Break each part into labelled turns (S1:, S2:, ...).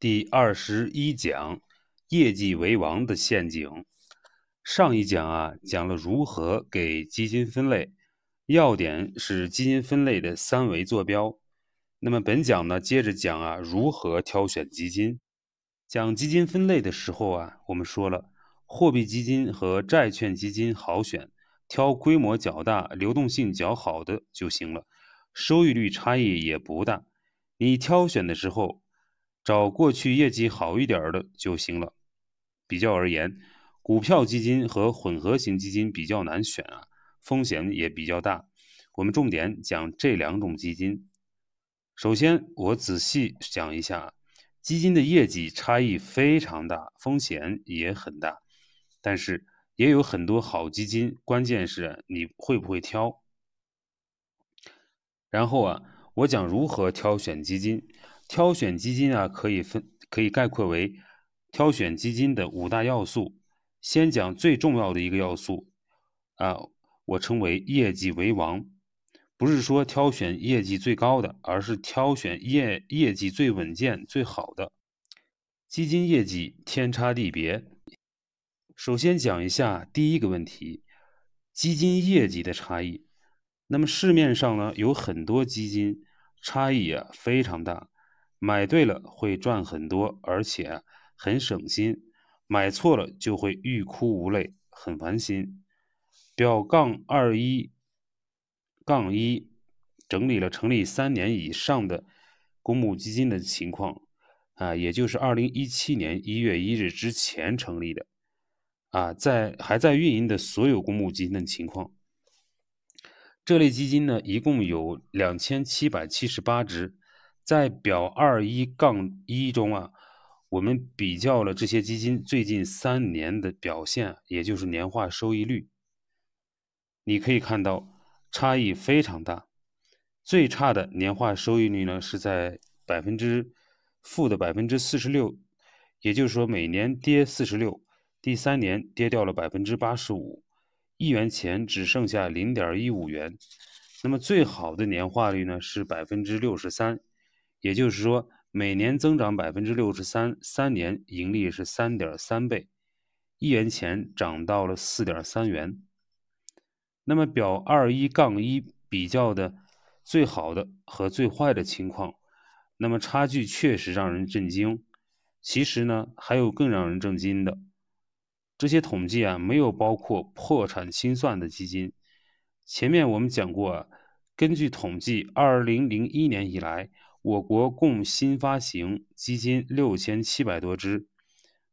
S1: 第二十一讲，业绩为王的陷阱。上一讲啊，讲了如何给基金分类，要点是基金分类的三维坐标。那么本讲呢，接着讲啊，如何挑选基金。讲基金分类的时候啊，我们说了，货币基金和债券基金好选，挑规模较大、流动性较好的就行了，收益率差异也不大。你挑选的时候。找过去业绩好一点的就行了。比较而言，股票基金和混合型基金比较难选啊，风险也比较大。我们重点讲这两种基金。首先，我仔细讲一下，基金的业绩差异非常大，风险也很大。但是也有很多好基金，关键是你会不会挑。然后啊，我讲如何挑选基金。挑选基金啊，可以分可以概括为挑选基金的五大要素。先讲最重要的一个要素啊，我称为业绩为王，不是说挑选业绩最高的，而是挑选业业绩最稳健、最好的基金。业绩天差地别。首先讲一下第一个问题，基金业绩的差异。那么市面上呢，有很多基金差异啊非常大。买对了会赚很多，而且很省心；买错了就会欲哭无泪，很烦心。表杠二一杠一整理了成立三年以上的公募基金的情况，啊，也就是二零一七年一月一日之前成立的，啊，在还在运营的所有公募基金的情况。这类基金呢，一共有两千七百七十八只。在表二一杠一中啊，我们比较了这些基金最近三年的表现，也就是年化收益率。你可以看到差异非常大，最差的年化收益率呢是在百分之负的百分之四十六，也就是说每年跌四十六，第三年跌掉了百分之八十五，一元钱只剩下零点一五元。那么最好的年化率呢是百分之六十三。也就是说，每年增长百分之六十三，三年盈利是三点三倍，一元钱涨到了四点三元。那么表二一杠一比较的最好的和最坏的情况，那么差距确实让人震惊。其实呢，还有更让人震惊的，这些统计啊没有包括破产清算的基金。前面我们讲过，啊，根据统计，二零零一年以来。我国共新发行基金六千七百多只，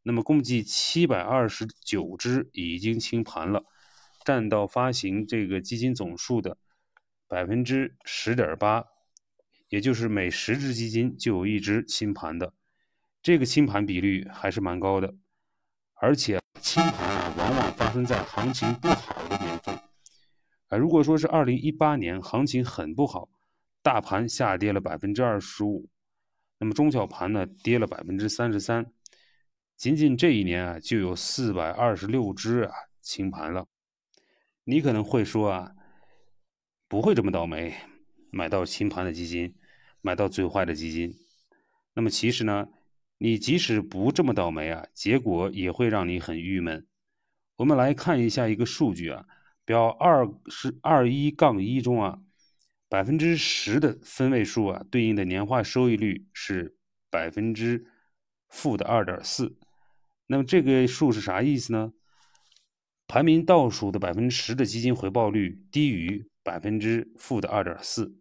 S1: 那么共计七百二十九只已经清盘了，占到发行这个基金总数的百分之十点八，也就是每十只基金就有一只清盘的，这个清盘比率还是蛮高的，而且清盘啊往往发生在行情不好的年份，啊，如果说是二零一八年行情很不好。大盘下跌了百分之二十五，那么中小盘呢跌了百分之三十三，仅仅这一年啊就有四百二十六只啊清盘了。你可能会说啊，不会这么倒霉，买到清盘的基金，买到最坏的基金。那么其实呢，你即使不这么倒霉啊，结果也会让你很郁闷。我们来看一下一个数据啊，表二十二一杠一中啊。百分之十的分位数啊，对应的年化收益率是百分之负的二点四。那么这个数是啥意思呢？排名倒数的百分之十的基金回报率低于百分之负的二点四，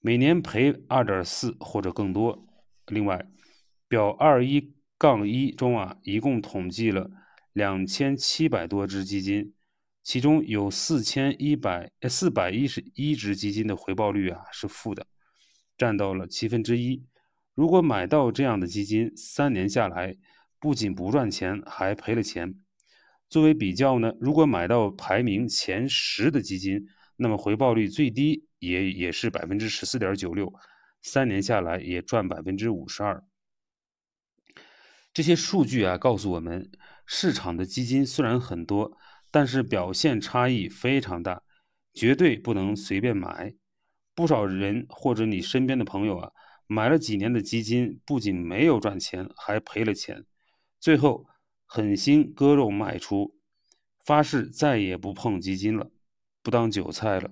S1: 每年赔二点四或者更多。另外，表二一杠一中啊，一共统计了两千七百多只基金。其中有四千一百四百一十一只基金的回报率啊是负的，占到了七分之一。如果买到这样的基金，三年下来不仅不赚钱，还赔了钱。作为比较呢，如果买到排名前十的基金，那么回报率最低也也是百分之十四点九六，三年下来也赚百分之五十二。这些数据啊告诉我们，市场的基金虽然很多。但是表现差异非常大，绝对不能随便买。不少人或者你身边的朋友啊，买了几年的基金，不仅没有赚钱，还赔了钱，最后狠心割肉卖出，发誓再也不碰基金了，不当韭菜了。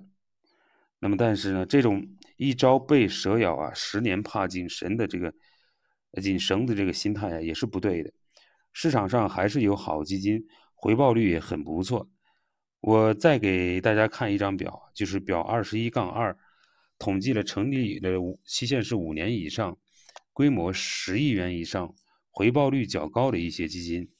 S1: 那么，但是呢，这种一朝被蛇咬啊，十年怕井绳的这个紧绳的这个心态啊，也是不对的。市场上还是有好基金，回报率也很不错。我再给大家看一张表，就是表二十一杠二，统计了成立的期限是五年以上、规模十亿元以上、回报率较高的一些基金。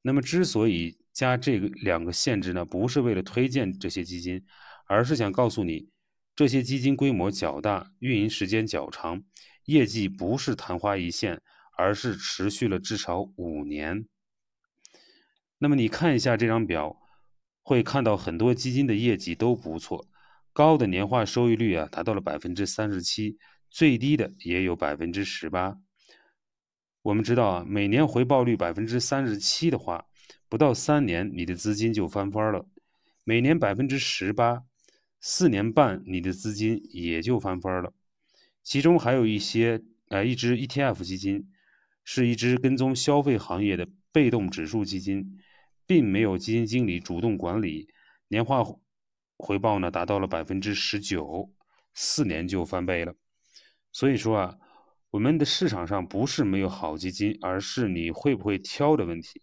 S1: 那么，之所以加这个两个限制呢，不是为了推荐这些基金，而是想告诉你。这些基金规模较大，运营时间较长，业绩不是昙花一现，而是持续了至少五年。那么你看一下这张表，会看到很多基金的业绩都不错，高的年化收益率啊达到了百分之三十七，最低的也有百分之十八。我们知道啊，每年回报率百分之三十七的话，不到三年你的资金就翻番了；每年百分之十八。四年半，你的资金也就翻番了。其中还有一些，呃，一只 ETF 基金，是一只跟踪消费行业的被动指数基金，并没有基金经理主动管理，年化回报呢达到了百分之十九，四年就翻倍了。所以说啊，我们的市场上不是没有好基金，而是你会不会挑的问题。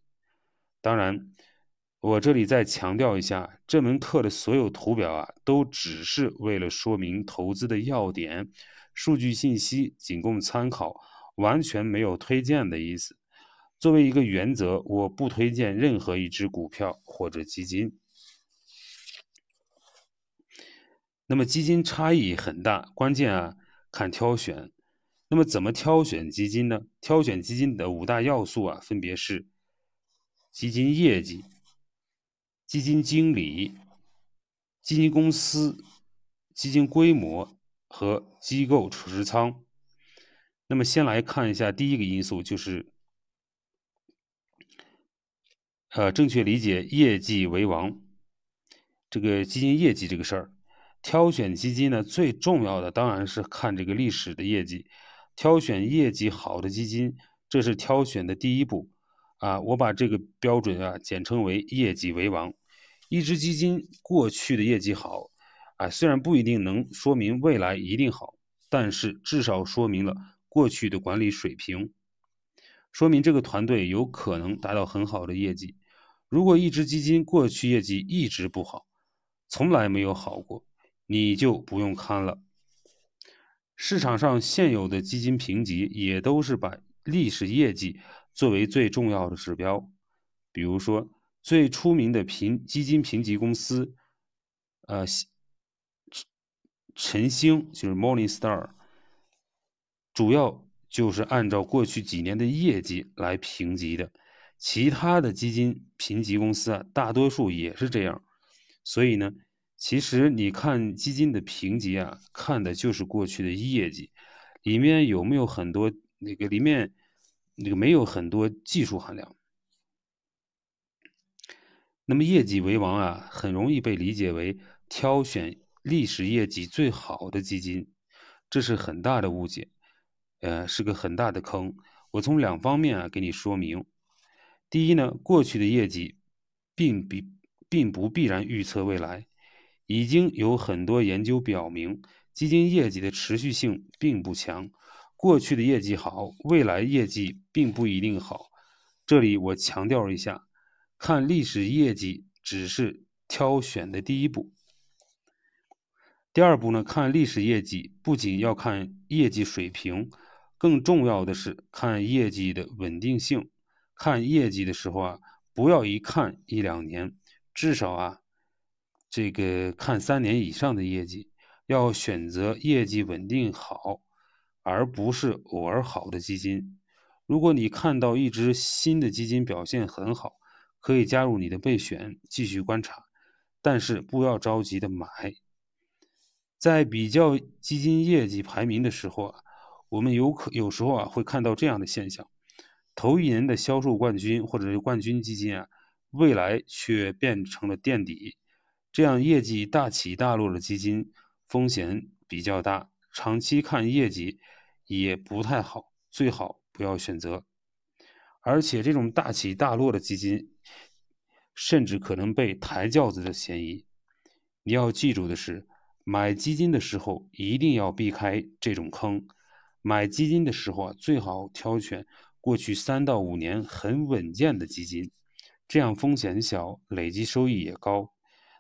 S1: 当然。我这里再强调一下，这门课的所有图表啊，都只是为了说明投资的要点，数据信息仅供参考，完全没有推荐的意思。作为一个原则，我不推荐任何一只股票或者基金。那么基金差异很大，关键啊看挑选。那么怎么挑选基金呢？挑选基金的五大要素啊，分别是基金业绩。基金经理、基金公司、基金规模和机构持仓。那么，先来看一下第一个因素，就是呃，正确理解业绩为王。这个基金业绩这个事儿，挑选基金呢，最重要的当然是看这个历史的业绩。挑选业绩好的基金，这是挑选的第一步。啊，我把这个标准啊简称为“业绩为王”。一只基金过去的业绩好，啊，虽然不一定能说明未来一定好，但是至少说明了过去的管理水平，说明这个团队有可能达到很好的业绩。如果一只基金过去业绩一直不好，从来没有好过，你就不用看了。市场上现有的基金评级也都是把历史业绩。作为最重要的指标，比如说最出名的评基金评级公司，呃，晨星就是 Morningstar，主要就是按照过去几年的业绩来评级的。其他的基金评级公司啊，大多数也是这样。所以呢，其实你看基金的评级啊，看的就是过去的业绩，里面有没有很多那个里面。那个没有很多技术含量，那么业绩为王啊，很容易被理解为挑选历史业绩最好的基金，这是很大的误解，呃，是个很大的坑。我从两方面啊给你说明。第一呢，过去的业绩并比并不必然预测未来，已经有很多研究表明，基金业绩的持续性并不强。过去的业绩好，未来业绩并不一定好。这里我强调一下，看历史业绩只是挑选的第一步。第二步呢，看历史业绩不仅要看业绩水平，更重要的是看业绩的稳定性。看业绩的时候啊，不要一看一两年，至少啊，这个看三年以上的业绩，要选择业绩稳定好。而不是偶尔好的基金。如果你看到一只新的基金表现很好，可以加入你的备选，继续观察，但是不要着急的买。在比较基金业绩排名的时候啊，我们有可有时候啊会看到这样的现象：头一年的销售冠军或者是冠军基金啊，未来却变成了垫底。这样业绩大起大落的基金，风险比较大。长期看业绩。也不太好，最好不要选择。而且这种大起大落的基金，甚至可能被抬轿子的嫌疑。你要记住的是，买基金的时候一定要避开这种坑。买基金的时候啊，最好挑选过去三到五年很稳健的基金，这样风险小，累积收益也高。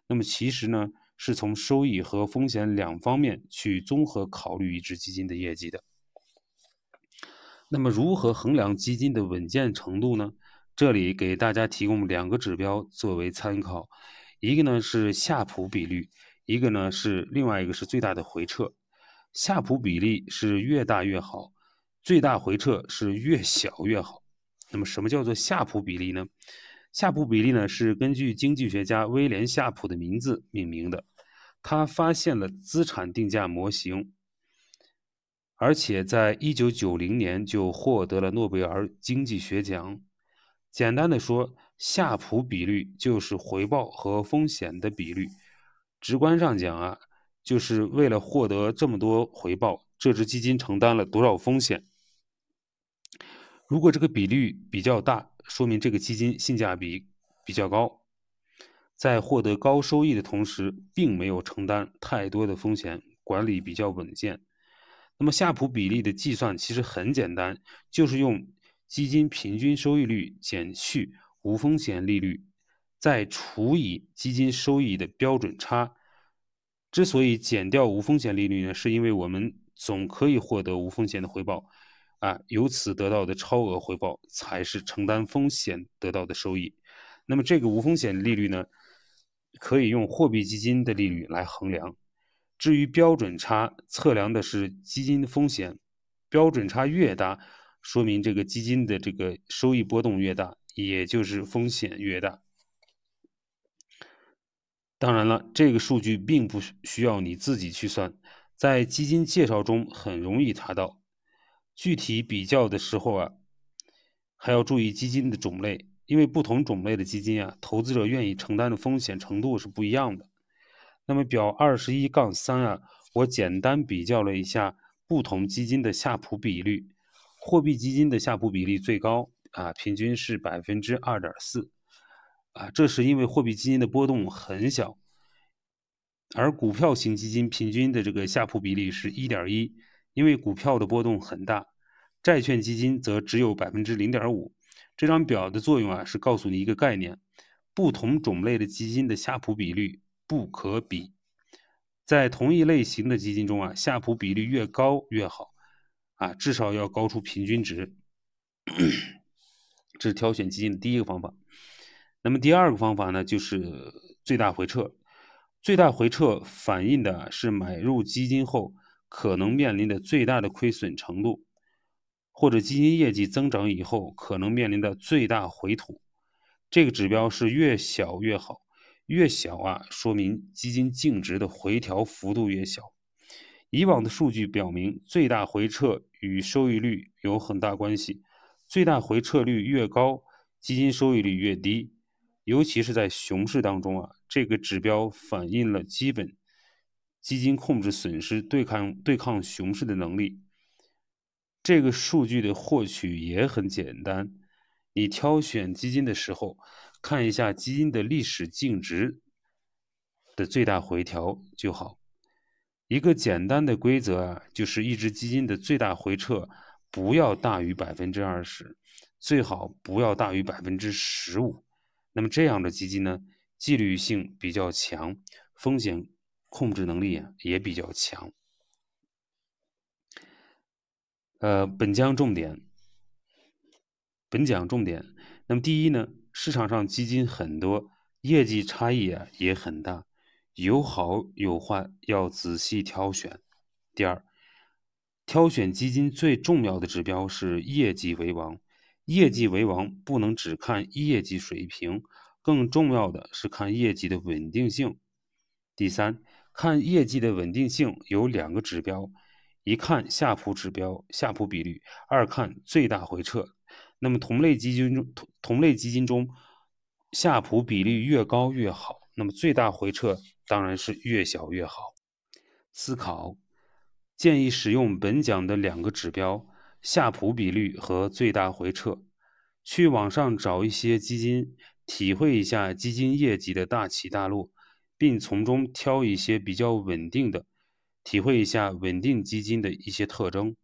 S1: 那么其实呢，是从收益和风险两方面去综合考虑一只基金的业绩的。那么如何衡量基金的稳健程度呢？这里给大家提供两个指标作为参考，一个呢是夏普比率，一个呢是另外一个是最大的回撤。夏普比例是越大越好，最大回撤是越小越好。那么，什么叫做夏普比例呢？夏普比例呢是根据经济学家威廉·夏普的名字命名的。他发现了资产定价模型，而且在一九九零年就获得了诺贝尔经济学奖。简单的说，夏普比率就是回报和风险的比率。直观上讲啊。就是为了获得这么多回报，这只基金承担了多少风险？如果这个比率比较大，说明这个基金性价比比较高，在获得高收益的同时，并没有承担太多的风险，管理比较稳健。那么夏普比例的计算其实很简单，就是用基金平均收益率减去无风险利率，再除以基金收益的标准差。之所以减掉无风险利率呢，是因为我们总可以获得无风险的回报，啊，由此得到的超额回报才是承担风险得到的收益。那么这个无风险利率呢，可以用货币基金的利率来衡量。至于标准差，测量的是基金的风险，标准差越大，说明这个基金的这个收益波动越大，也就是风险越大。当然了，这个数据并不需要你自己去算，在基金介绍中很容易查到。具体比较的时候啊，还要注意基金的种类，因为不同种类的基金啊，投资者愿意承担的风险程度是不一样的。那么表二十一杠三啊，我简单比较了一下不同基金的夏普比率，货币基金的夏普比例最高啊，平均是百分之二点四。啊，这是因为货币基金的波动很小，而股票型基金平均的这个夏普比例是一点一，因为股票的波动很大，债券基金则只有百分之零点五。这张表的作用啊，是告诉你一个概念：不同种类的基金的夏普比率不可比。在同一类型的基金中啊，夏普比率越高越好，啊，至少要高出平均值。这是挑选基金的第一个方法。那么第二个方法呢，就是最大回撤。最大回撤反映的是买入基金后可能面临的最大的亏损程度，或者基金业绩增长以后可能面临的最大回吐。这个指标是越小越好，越小啊，说明基金净值的回调幅度越小。以往的数据表明，最大回撤与收益率有很大关系，最大回撤率越高，基金收益率越低。尤其是在熊市当中啊，这个指标反映了基本基金控制损失、对抗对抗熊市的能力。这个数据的获取也很简单，你挑选基金的时候，看一下基金的历史净值的最大回调就好。一个简单的规则啊，就是一只基金的最大回撤不要大于百分之二十，最好不要大于百分之十五。那么这样的基金呢，纪律性比较强，风险控制能力也比较强。呃，本讲重点，本讲重点。那么第一呢，市场上基金很多，业绩差异啊也很大，有好有坏，要仔细挑选。第二，挑选基金最重要的指标是业绩为王。业绩为王，不能只看业绩水平，更重要的是看业绩的稳定性。第三，看业绩的稳定性有两个指标：一看夏普指标、夏普比率；二看最大回撤。那么同类基金中，同同类基金中，夏普比率越高越好，那么最大回撤当然是越小越好。思考：建议使用本讲的两个指标：夏普比率和最大回撤。去网上找一些基金，体会一下基金业绩的大起大落，并从中挑一些比较稳定的，体会一下稳定基金的一些特征。